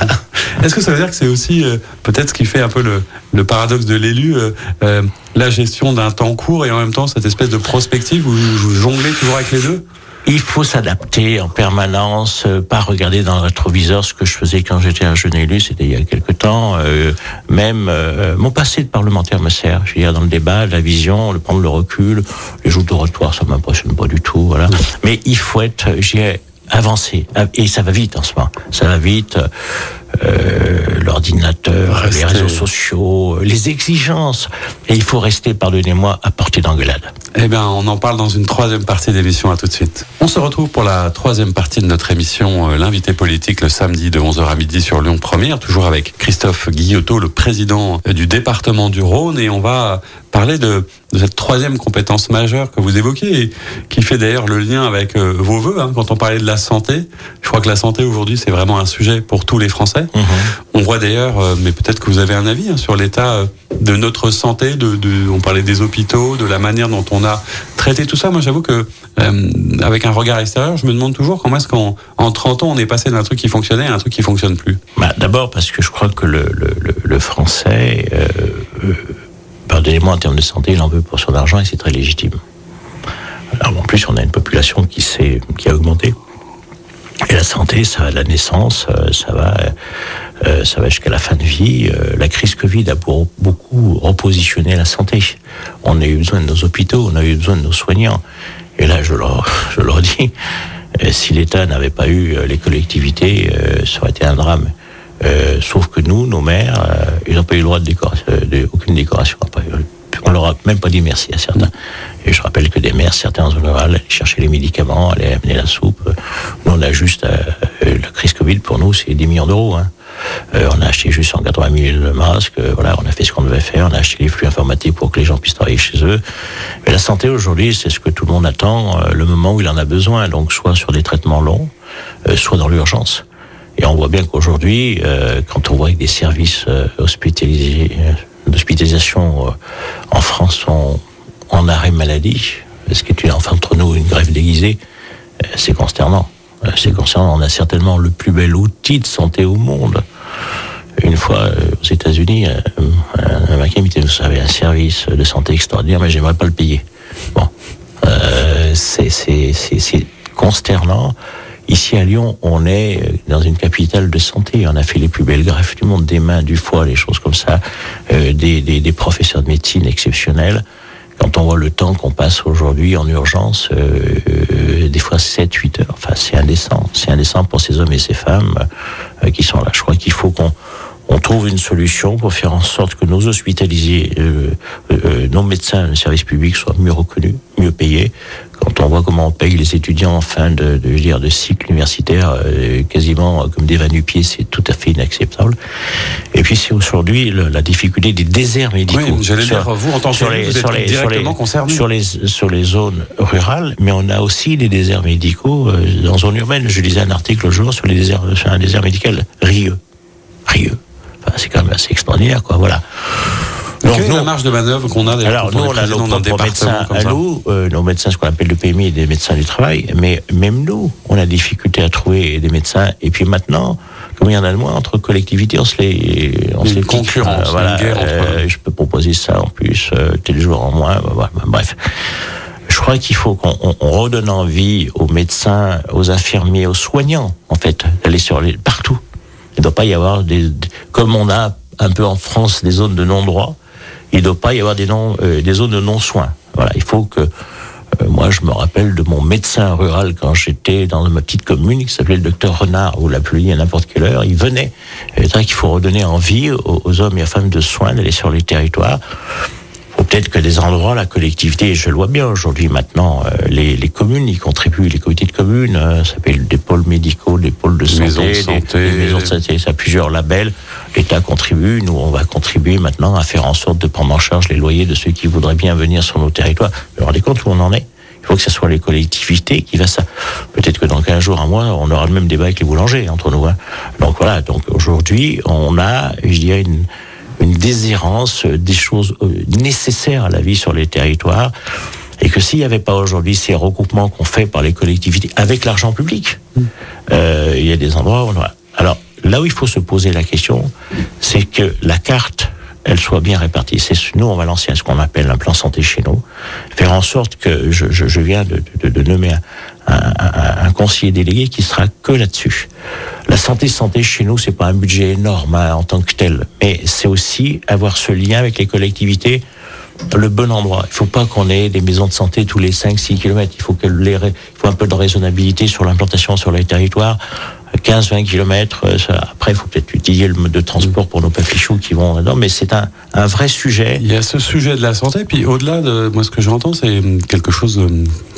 Est-ce que ça veut dire que c'est aussi euh, peut-être ce qui fait un peu le, le paradoxe de l'élu, euh, euh, la gestion d'un temps court et en même temps cette espèce de prospective où vous jonglez toujours avec les deux? Il faut s'adapter en permanence, euh, pas regarder dans le rétroviseur ce que je faisais quand j'étais un jeune élu, c'était il y a quelque temps. euh, même euh, mon passé de parlementaire me sert. Je veux dire, dans le débat, la vision, le prendre le recul, les joutes d'oratoire, ça m'impressionne pas du tout. Voilà. Mais il faut être, j'y ai avancé. Et ça va vite en ce moment. Ça va vite. Euh, L'ordinateur, les réseaux sociaux, les exigences. Et il faut rester, pardonnez-moi, à portée d'engueulade. Eh bien, on en parle dans une troisième partie d'émission. À tout de suite. On se retrouve pour la troisième partie de notre émission, euh, l'invité politique, le samedi de 11h à midi sur Lyon Première, toujours avec Christophe Guillotot, le président euh, du département du Rhône, et on va parler de, de cette troisième compétence majeure que vous évoquez, et qui fait d'ailleurs le lien avec euh, vos voeux. hein, quand on parlait de la santé, je crois que la santé aujourd'hui c'est vraiment un sujet pour tous les Français. On voit d'ailleurs, euh, mais peut-être que vous avez un avis hein, sur l'état euh, de notre santé, de, de, on parlait des hôpitaux, de la manière dont on a traité tout ça. Moi, j'avoue que euh, avec un regard extérieur, je me demande toujours comment est-ce qu'en en 30 ans on est passé d'un truc qui fonctionnait à un truc qui fonctionne plus. Bah, D'abord parce que je crois que le, le, le, le français, pardonnez-moi en termes de santé, il en veut pour son argent et c'est très légitime. Alors en plus, on a une population qui, qui a augmenté. Et la santé, ça va de la naissance, euh, ça va, euh, ça va jusqu'à la fin de vie. Euh, La crise Covid a beaucoup repositionné la santé. On a eu besoin de nos hôpitaux, on a eu besoin de nos soignants. Et là, je leur, je leur dis, euh, si l'État n'avait pas eu euh, les collectivités, euh, ça aurait été un drame. Euh, sauf que nous, nos maires, euh, ils n'ont pas eu le droit de, décoration, de aucune décoration. Après, On leur a même pas dit merci à certains. Et je rappelle que des maires, certains en zone rurale, allaient chercher les médicaments, allaient amener la soupe. Nous, on a juste, euh, euh, la crise Covid, pour nous, c'est 10 millions d'euros. Hein. Euh, on a acheté juste 180 000 masques, euh, voilà, on a fait ce qu'on devait faire, on a acheté les flux informatiques pour que les gens puissent travailler chez eux. Mais la santé aujourd'hui, c'est ce que tout le monde attend, euh, le moment où il en a besoin, donc soit sur des traitements longs, euh, soit dans l'urgence. Et on voit bien qu'aujourd'hui, euh, quand on voit que des services euh, hospitalisés, euh, d'hospitalisation en France sont en arrêt maladie, ce qui est une, enfin entre nous une grève déguisée, c'est consternant. C'est consternant. On a certainement le plus bel outil de santé au monde. Une fois aux États-Unis, un Américain Vous savez, un service de santé extraordinaire, mais j'aimerais pas le payer. Bon. C'est consternant. Ici à Lyon, on est euh, dans une capitale de santé. On a fait les plus belles greffes du monde, des mains, du foie, les choses comme ça, euh, des, des, des professeurs de médecine exceptionnels. Quand on voit le temps qu'on passe aujourd'hui en urgence, euh, euh, des fois 7, 8 heures, enfin c'est indécent. C'est indécent pour ces hommes et ces femmes euh, qui sont là. Je crois qu'il faut qu'on on trouve une solution pour faire en sorte que nos hospitalisés, euh, euh, nos médecins, le service public soient mieux reconnus, mieux payés. Quand on voit comment on paye les étudiants en fin de, de, je veux dire, de cycle universitaire, euh, quasiment comme des pieds, c'est tout à fait inacceptable. Et puis c'est aujourd'hui la difficulté des déserts médicaux. Oui, j'allais dire, vous, en tant sur les, vous êtes sur les, directement concerné. sur les, sur les zones rurales, mais on a aussi des déserts médicaux euh, dans zone urbaine. Je lisais un article le jour sur, les déserts, sur un désert médical rieux. Rieux. C'est quand même assez extraordinaire, quoi. Voilà. Donc, Quelle est nous, la marge de manœuvre qu'on a alors, nous, on a nos propres médecins à nous, euh, nos médecins, ce qu'on appelle le PMI, des médecins du travail, mais même nous, on a difficulté à trouver des médecins. Et puis maintenant, comme il y en a de moins entre collectivités, on se les, on se les une pique. concurrence, Euh, voilà, une guerre entre- euh, je peux proposer ça en plus, euh, tel jour en moins, bah, bah, bah, bref. Je crois qu'il faut qu'on on- on redonne envie aux médecins, aux infirmiers, aux soignants, en fait, d'aller sur les, partout. Il ne doit pas y avoir des, comme on a un peu en France des zones de non-droit, il ne doit pas y avoir euh, des zones de non-soins. Voilà, il faut que, euh, moi je me rappelle de mon médecin rural quand j'étais dans ma petite commune qui s'appelait le docteur Renard, vous l'appeliez à n'importe quelle heure, il venait. C'est vrai qu'il faut redonner envie aux, aux hommes et aux femmes de soins d'aller sur les territoires. Peut-être que des endroits, la collectivité, je le vois bien aujourd'hui maintenant, euh, les, les, communes y contribuent, les comités de communes, euh, ça s'appelle des pôles médicaux, des pôles de santé, de santé. Des, des, maisons de santé, ça a plusieurs labels. L'État contribue, nous on va contribuer maintenant à faire en sorte de prendre en charge les loyers de ceux qui voudraient bien venir sur nos territoires. Vous vous rendez compte où on en est? Il faut que ce soit les collectivités qui fassent ça. Peut-être que dans 15 jours, un mois, on aura le même débat avec les boulangers entre nous. Hein. Donc voilà, donc aujourd'hui, on a, je dirais, une, une désirance des choses euh, nécessaires à la vie sur les territoires. Et que s'il n'y avait pas aujourd'hui ces recoupements qu'on fait par les collectivités avec l'argent public, euh, il y a des endroits où on a... Alors, là où il faut se poser la question, c'est que la carte elle soit bien répartie. C'est nous, on va lancer ce qu'on appelle un plan santé chez nous, faire en sorte que je, je, je viens de, de, de nommer un, un, un, conseiller délégué qui sera que là-dessus. La santé santé chez nous, c'est pas un budget énorme hein, en tant que tel, mais c'est aussi avoir ce lien avec les collectivités le bon endroit. Il faut pas qu'on ait des maisons de santé tous les 5-6 kilomètres. Il faut que les, il faut un peu de raisonnabilité sur l'implantation sur les territoires. 15-20 km. Après, il faut peut-être utiliser le mode de transport pour nos papichous qui vont là-dedans, mais c'est un, un, vrai sujet. Il y a ce sujet de la santé, puis au-delà de moi, ce que j'entends, c'est quelque chose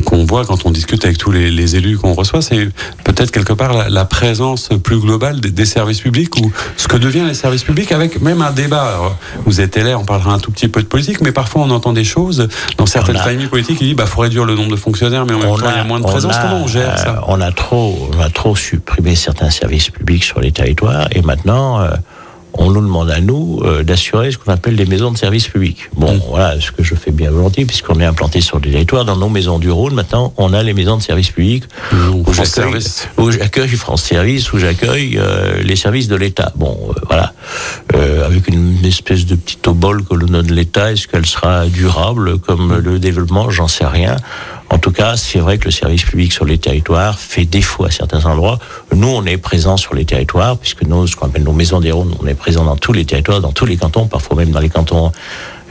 qu'on voit quand on discute avec tous les, les élus qu'on reçoit, c'est peut-être quelque part la, la, présence plus globale des, des, services publics ou ce que deviennent les services publics avec même un débat. Alors, vous êtes là, on parlera un tout petit peu de politique, mais parfois on entend des choses dans certaines a, familles politiques qui disent bah faut réduire le nombre de fonctionnaires, mais en même temps il y a moins de présence. A, Comment on gère ça? On a trop, on a trop supprimé certains services publics sur les territoires et maintenant euh, on nous demande à nous euh, d'assurer ce qu'on appelle des maisons de services publics. Bon, mmh. voilà, ce que je fais bien volontiers, puisqu'on est implanté sur des territoires. Dans nos maisons du Rhône, maintenant, on a les maisons de services publics mmh, où j'accueille France Service, où j'accueille euh, les services de l'État. Bon, voilà, avec une espèce de petit obol que l'on donne l'État. Est-ce qu'elle sera durable comme le développement? J'en sais rien. En tout cas, c'est vrai que le service public sur les territoires fait défaut à certains endroits. Nous, on est présents sur les territoires, puisque nous, ce qu'on appelle nos maisons des Rhônes, on est présents dans tous les territoires, dans tous les cantons, parfois même dans les cantons,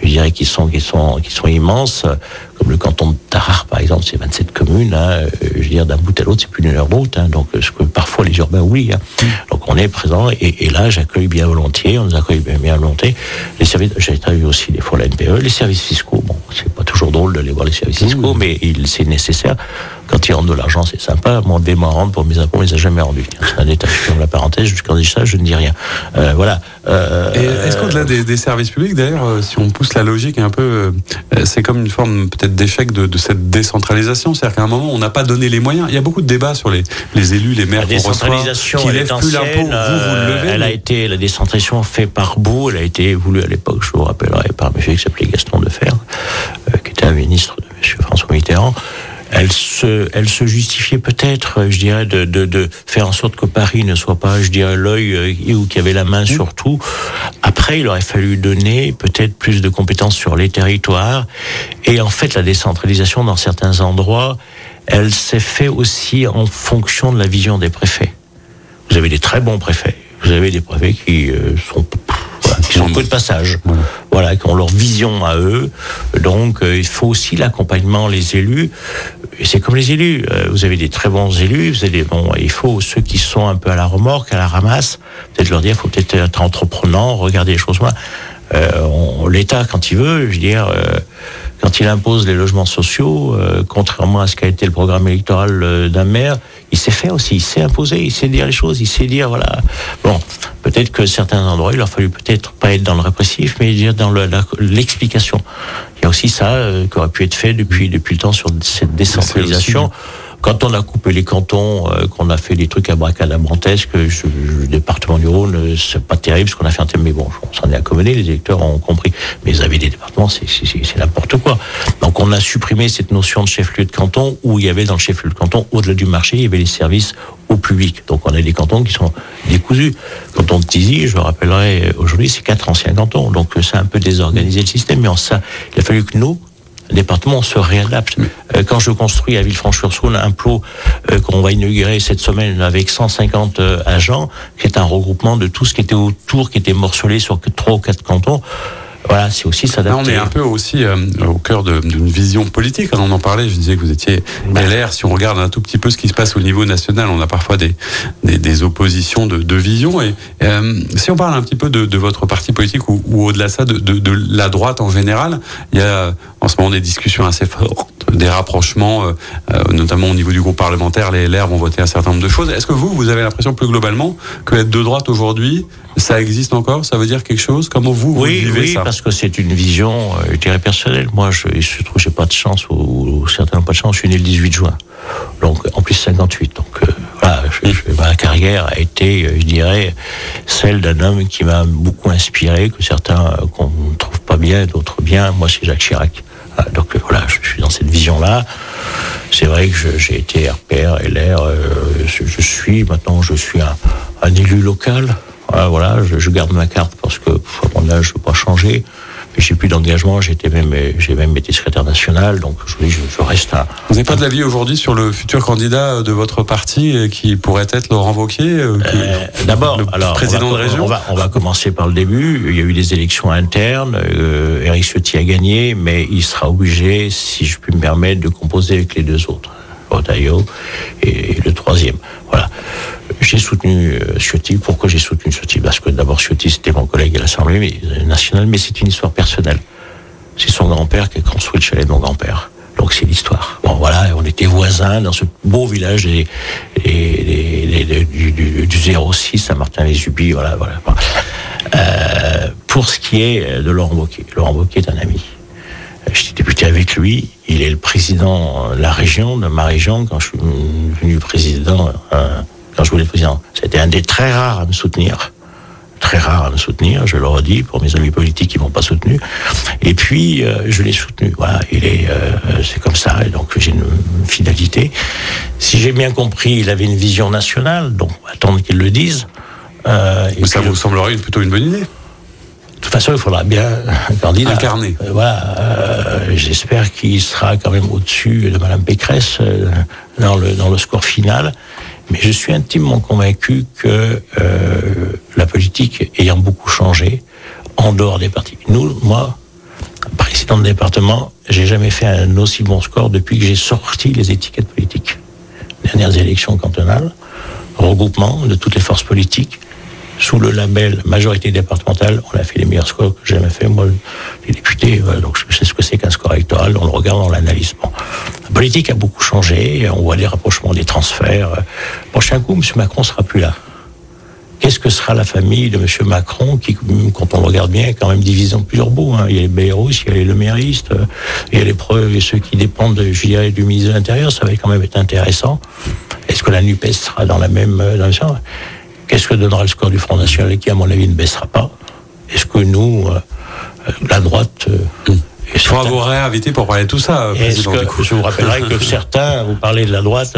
je dirais, qui sont, qui sont, qui sont immenses, comme le canton de Tarare, par exemple, c'est 27 communes, hein, je veux dire, d'un bout à l'autre, c'est plus d'une heure de route, hein, donc ce que parfois les urbains oublient. Hein. Donc on est présent, et, et là, j'accueille bien volontiers, on nous accueille bien, bien volontiers. Les services, j'ai travaillé aussi des fois la NPE, les services fiscaux, bon, c'est pas toujours drôle d'aller voir les services fiscaux, mais il, c'est nécessaire. Quand ils rendent de l'argent, c'est sympa. Moi, des rendre pour mes impôts, on les a jamais rendus. C'est un détail. Je ferme la parenthèse. Quand je dis ça, je ne dis rien. Euh, voilà. Euh, est-ce qu'au-delà des, des, services publics, d'ailleurs, euh, si on pousse la logique un peu, euh, c'est comme une forme peut-être d'échec de, de, cette décentralisation. C'est-à-dire qu'à un moment, on n'a pas donné les moyens. Il y a beaucoup de débats sur les, les élus, les maires la décentralisation, reçoit, qui lèvent plus l'impôt. Vous, vous le levez. Elle mais... a été, la décentralisation fait par bout. Elle a été voulue à l'époque, je vous rappellerai, par monsieur qui s'appelait Gaston Defer, qui était un ministre de monsieur François Mitterrand elle se, elle se justifiait peut-être, je dirais, de, de, de, faire en sorte que Paris ne soit pas, je dirais, l'œil ou qui avait la main sur tout. Après, il aurait fallu donner peut-être plus de compétences sur les territoires. Et en fait, la décentralisation dans certains endroits, elle s'est fait aussi en fonction de la vision des préfets. Vous avez des très bons préfets. Vous avez des préfets qui euh, sont qui sont peu de passage, voilà. voilà, qui ont leur vision à eux. Donc, euh, il faut aussi l'accompagnement, les élus. C'est comme les élus. Euh, vous avez des très bons élus. Vous avez bon, il faut ceux qui sont un peu à la remorque, à la ramasse. Peut-être leur dire, il faut peut-être être entreprenant, regarder les choses. Euh, L'État, quand il veut, je veux dire, euh, quand il impose les logements sociaux, euh, contrairement à ce qu'a été le programme électoral euh, d'un maire, il sait faire aussi, il sait imposer, il sait dire les choses, il sait dire, voilà. Bon, peut-être que certains endroits, il a fallu peut-être pas être dans le répressif, mais dire dans l'explication. Il y a aussi ça euh, qui aurait pu être fait depuis, depuis le temps sur cette décentralisation. Quand on a coupé les cantons, euh, qu'on a fait des trucs abracadabrantesques, je, le département du Rhône, c'est pas terrible ce qu'on a fait en termes, mais bon, on s'en est accommodé, les électeurs ont compris. Mais vous avez des départements, c'est n'importe quoi. Donc on a supprimé cette notion de chef-lieu de canton, où il y avait dans le chef-lieu de canton, au-delà du marché, il y avait les services au public. Donc on a des cantons qui sont décousus. Canton de Tizy, je me rappellerai, aujourd'hui, c'est quatre anciens cantons. Donc c'est un peu désorganisé le système, mais en ça, il a fallu que nous, département se réadapte. Euh, quand je construis à Villefranche-sur-Saône un plot euh, qu'on va inaugurer cette semaine avec 150 euh, agents, qui est un regroupement de tout ce qui était autour, qui était morcelé sur trois ou quatre cantons, Voilà, c'est aussi s'adapter. on est un peu aussi euh, au cœur d'une vision politique. On en parlait, je disais que vous étiez Bah. LR. Si on regarde un tout petit peu ce qui se passe au niveau national, on a parfois des, des, des oppositions de, de vision. Et euh, si on parle un petit peu de, de votre parti politique ou, ou au-delà de ça, de, de, de la droite en général, il y a en ce moment des discussions assez fortes, des rapprochements, euh, euh, notamment au niveau du groupe parlementaire. Les LR vont voter un certain nombre de choses. Est-ce que vous, vous avez l'impression plus globalement que être de droite aujourd'hui, ça existe encore? Ça veut dire quelque chose? Comment vous, vous Oui, vivez oui, ça? Parce que c'est une vision, euh, je dirais, personnelle. Moi, je, il se trouve j'ai pas de chance, ou, ou certains n'ont pas de chance, je suis né le 18 juin. Donc, en plus 58. Donc, euh, voilà, ma carrière a été, euh, je dirais, celle d'un homme qui m'a beaucoup inspiré, que certains qu'on ne trouve pas bien, d'autres bien. Moi, c'est Jacques Chirac. Voilà, donc, voilà, je suis dans cette vision-là. C'est vrai que j'ai été RPR, LR, je, suis, maintenant, je suis un élu local. Voilà, voilà, je, je garde ma carte parce que, à mon âge, je ne veux pas changer. Mais j'ai plus d'engagement, j'étais même, j'ai même été secrétaire national, donc je, je, je reste un. Vous n'avez pas de l'avis aujourd'hui sur le futur candidat de votre parti euh, qui pourrait être Laurent Wauquiez euh, qui- Euh, D'abord, alors président on va, de région on va, on va commencer par le début. Il y a eu des élections internes. Euh, Eric Ciotti a gagné, mais il sera obligé, si je puis me permettre, de composer avec les deux autres, Otayo et le troisième. Voilà. J'ai soutenu euh, Ciotti. Pourquoi j'ai soutenu Ciotti? Parce que d'abord Ciotti c'était mon collègue à l'Assemblée mais- nationale, mais c'est une histoire personnelle. C'est son grand-père qui a construit le chalet de mon grand-père. Donc c'est l'histoire. Bon voilà, on était voisins dans ce beau village des, du, du, du 06 à Martin-les-Ubis. Voilà, voilà. Euh, pour ce qui est de Laurent Wauquiez, Laurent Wauquiez est un ami. Euh, J'étais député avec lui. Il est le président de la région, de ma région, quand je suis devenu président, euh, quand je voulais être président. C'était un des très rares à me soutenir. Très rare à me soutenir, je le redis, pour mes amis politiques qui m'ont pas soutenu. Et puis, euh, je l'ai soutenu. Voilà, il est, euh, c'est comme ça, et donc j'ai une, fidélité. Si j'ai bien compris, il avait une vision nationale, donc attendre qu'il le dise. Euh, Ou ça vous semblerait plutôt une bonne idée de toute façon, il faudra bien un candidat. Incarné. Euh, voilà. euh, J'espère qu'il sera quand même au-dessus de Madame Pécresse euh, dans le dans le score final. Mais je suis intimement convaincu que euh, la politique ayant beaucoup changé en dehors des partis. Nous, moi, président de département, j'ai jamais fait un aussi bon score depuis que j'ai sorti les étiquettes politiques. Dernières élections cantonales, regroupement de toutes les forces politiques sous le label majorité départementale, on a fait les meilleurs scores que j'ai jamais fait. Moi, les députés, donc je sais ce que c'est qu'un score électoral, on le regarde, on l'analyse. La politique a beaucoup changé, on voit les rapprochements des transferts. Prochain coup, M. Macron sera plus là. Qu'est-ce que sera la famille de M. Macron qui, quand on le regarde bien, est quand même divisée en plusieurs bouts hein. Il y a les Béros, il y a les Leméristes, euh, il y a les preuves et ceux qui dépendent, je dirais, du ministre de l'Intérieur. Ça va quand même être intéressant. Est-ce que la NUPES sera dans la même... euh, Dans le sens Qu'est-ce que donnera le score du Front National qui, à mon avis, ne baissera pas? Est-ce que nous, euh, euh, la droite... euh, et faudra certains- vous réinviter pour parler de tout ça, est-ce président. que, du coup. je vous rappellerai que certains, vous parlez de la droite,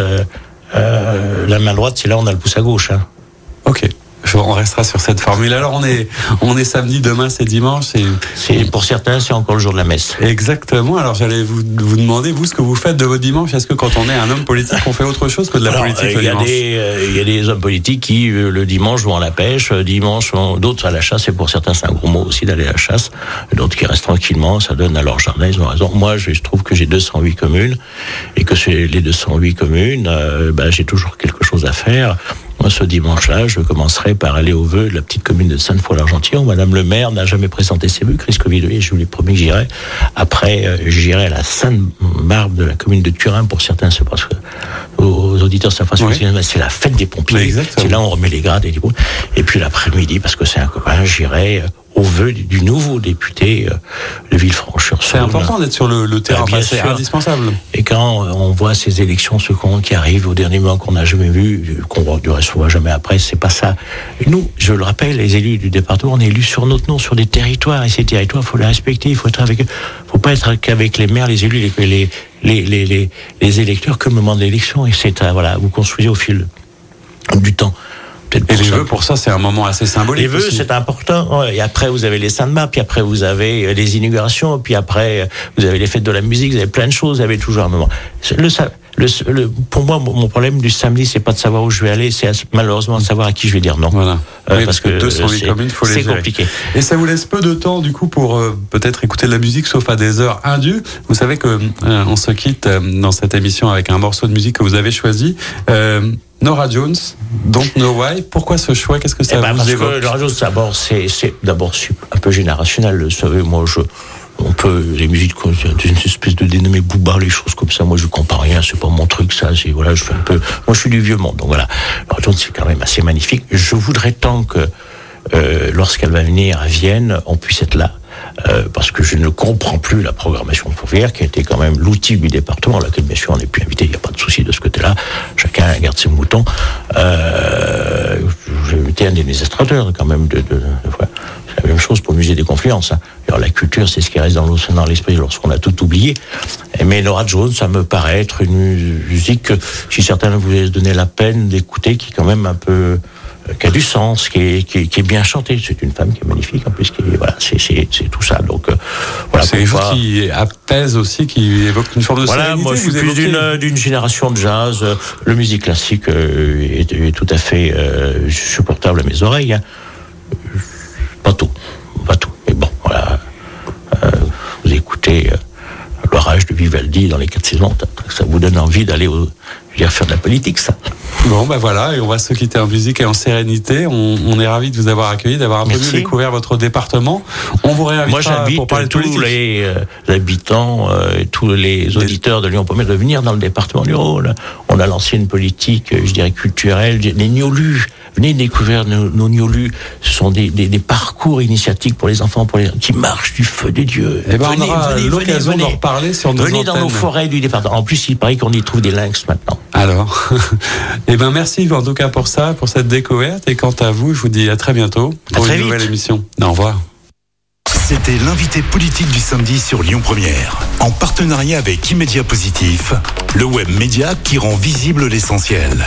euh, la main droite, c'est là où on a le pouce à gauche. Hein. Ok. On restera sur cette formule. Alors on est, on est samedi, demain c'est dimanche. Et pour certains, c'est encore le jour de la messe. exactement. Alors j'allais vous, vous demander vous ce que vous faites de votre dimanche. Est-ce que quand on est un homme politique, on fait autre chose que de la Alors, politique le il y a dimanche? des euh, il y a des hommes politiques qui euh, le dimanche vont à la pêche, euh, dimanche d'autres à la chasse et pour certains c'est un gros mot aussi d'aller à la chasse, d'autres qui restent tranquillement, ça donne à leur jardin, ils ont raison. Moi je, je trouve que j'ai 208 communes et que c'est les 208 communes, euh, ben, j'ai toujours quelque chose à faire. Moi, ce dimanche-là, je commencerai par aller au vœu de la petite commune de Sainte-Foy-l'Argentière, où Madame le maire n'a jamais présenté ses vœux. Chris Covid, je vous l'ai promis que j'irai. Après, euh, j'irai à la Sainte-Barbe de la commune de Turin, pour certains, c'est parce que aux auditeurs, Oui. c'est la fête des pompiers. C'est là où on remet les grades et les. Et puis l'après-midi, parce que c'est un copain, j'irai euh, au vœu du- nouveau député euh, de Villefranche-sur-Saône. C'est important d'être sur le, le terrain, Ah, Enfin, c'est indispensable. Et quand euh, on voit ces élections, ce qui arrivent au dernier moment qu'on n'a jamais vu, qu'on du reste on voit jamais après, c'est pas ça. Nous, je le rappelle, les élus du département, on est élus sur notre nom, sur des territoires, et ces territoires, faut les respecter, il faut être avec eux. faut pas être qu'avec les maires, les élus, les, les, les, les, les, les électeurs que le moment de l'élection, et c'est à, voilà, vous construisez au fil du temps. Et les vœux, pour ça, c'est un moment assez symbolique. Les vœux, c'est important. Et après, vous avez les mains, puis après, vous avez euh, les inaugurations, puis après, euh, vous avez les fêtes de la musique, vous avez plein de choses, vous avez toujours un moment. C'est Le, sa- le, le- pour moi, mon problème du samedi, c'est pas de savoir où je vais aller, c'est malheureusement de savoir à qui je vais dire non. Voilà. Euh, Oui, parce parce que que 208 c'est- communes, faut les c'est compliqué. Et ça vous laisse peu de temps, du coup, pour euh, peut-être écouter de la musique, sauf à des heures indues. Vous savez que euh, on se quitte dans cette émission avec un morceau de musique que vous avez choisi. Nora Jones, Don't Know Why. Pourquoi ce choix? Qu'est-ce que ça Eh ben, vous parce évoque? que le radio, d'abord, c'est, c'est d'abord un peu générationnel. Vous savez, moi, je, on peut les musiques, c'est une espèce de dénommé booba, les choses comme ça. Moi, je comprends rien. C'est pas mon truc, ça. C'est voilà, je fais un peu. Moi, je suis du vieux monde, donc voilà. Le radio, c'est quand même assez magnifique. Je voudrais tant que euh, lorsqu'elle va venir à Vienne, on puisse être là. Euh, parce que je ne comprends plus la programmation ferroviaire qui été quand même l'outil du département, à laquel bien sûr on n'est plus invité, il n'y a pas de souci de ce côté-là, chacun garde ses moutons. Euh, J'ai invité un des administrateurs quand même de, la même chose pour le musée des confluences. hein. Alors la culture, c'est ce qui reste dans dans l'esprit lorsqu'on a tout oublié. Mais Nora Jones, ça me paraît être une mu- musique que, si certains vous avez donné la peine d'écouter, qui est quand même un peu qui a du sens, qui est, qui est, qui est bien chantée. C'est une femme qui est magnifique en plus. Qui voilà, c'est tout ça. Donc euh, voilà. C'est pourquoi- qui apaise aussi, qui évoque une forme de voilà, sérénité. moi je suis plus évoquez- d'une génération de jazz. Le musique classique euh, est, est tout à fait euh, supportable à mes oreilles. hein. Pas tout, pas tout. Mais bon, voilà. Euh, vous écoutez l'orage de Vivaldi dans les quatre saisons, ça vous donne envie d'aller faire de la politique, ça. Bon, ben voilà, et on va se quitter en musique et en sérénité. On, on est ravis de vous avoir accueilli, d'avoir un peu mieux découvert votre département. On vous réinvitera Moi, j'invite pour parler de tous politique. les euh, habitants, euh, et tous les auditeurs de Lyon-Pommier de venir dans le département du Rhône. On a lancé une politique, euh, je dirais, culturelle. Les Niolus, venez découvrir nos, nos Niolus. Ce sont des, des, des parcours initiatiques pour les enfants, pour les qui marchent du feu de Dieu. Eh ben, on Venez, aura l'occasion d'en reparler sur nos Venez dans nos forêts du département. En plus, il paraît qu'on y trouve des lynx maintenant. Alors, eh ben merci en tout cas pour ça, pour cette découverte. Et quant à vous, je vous dis à très bientôt pour très une nouvelle vite. émission. Au revoir. C'était l'invité politique du samedi sur Lyon Première, en partenariat avec Immédia Positif, le web média qui rend visible l'essentiel.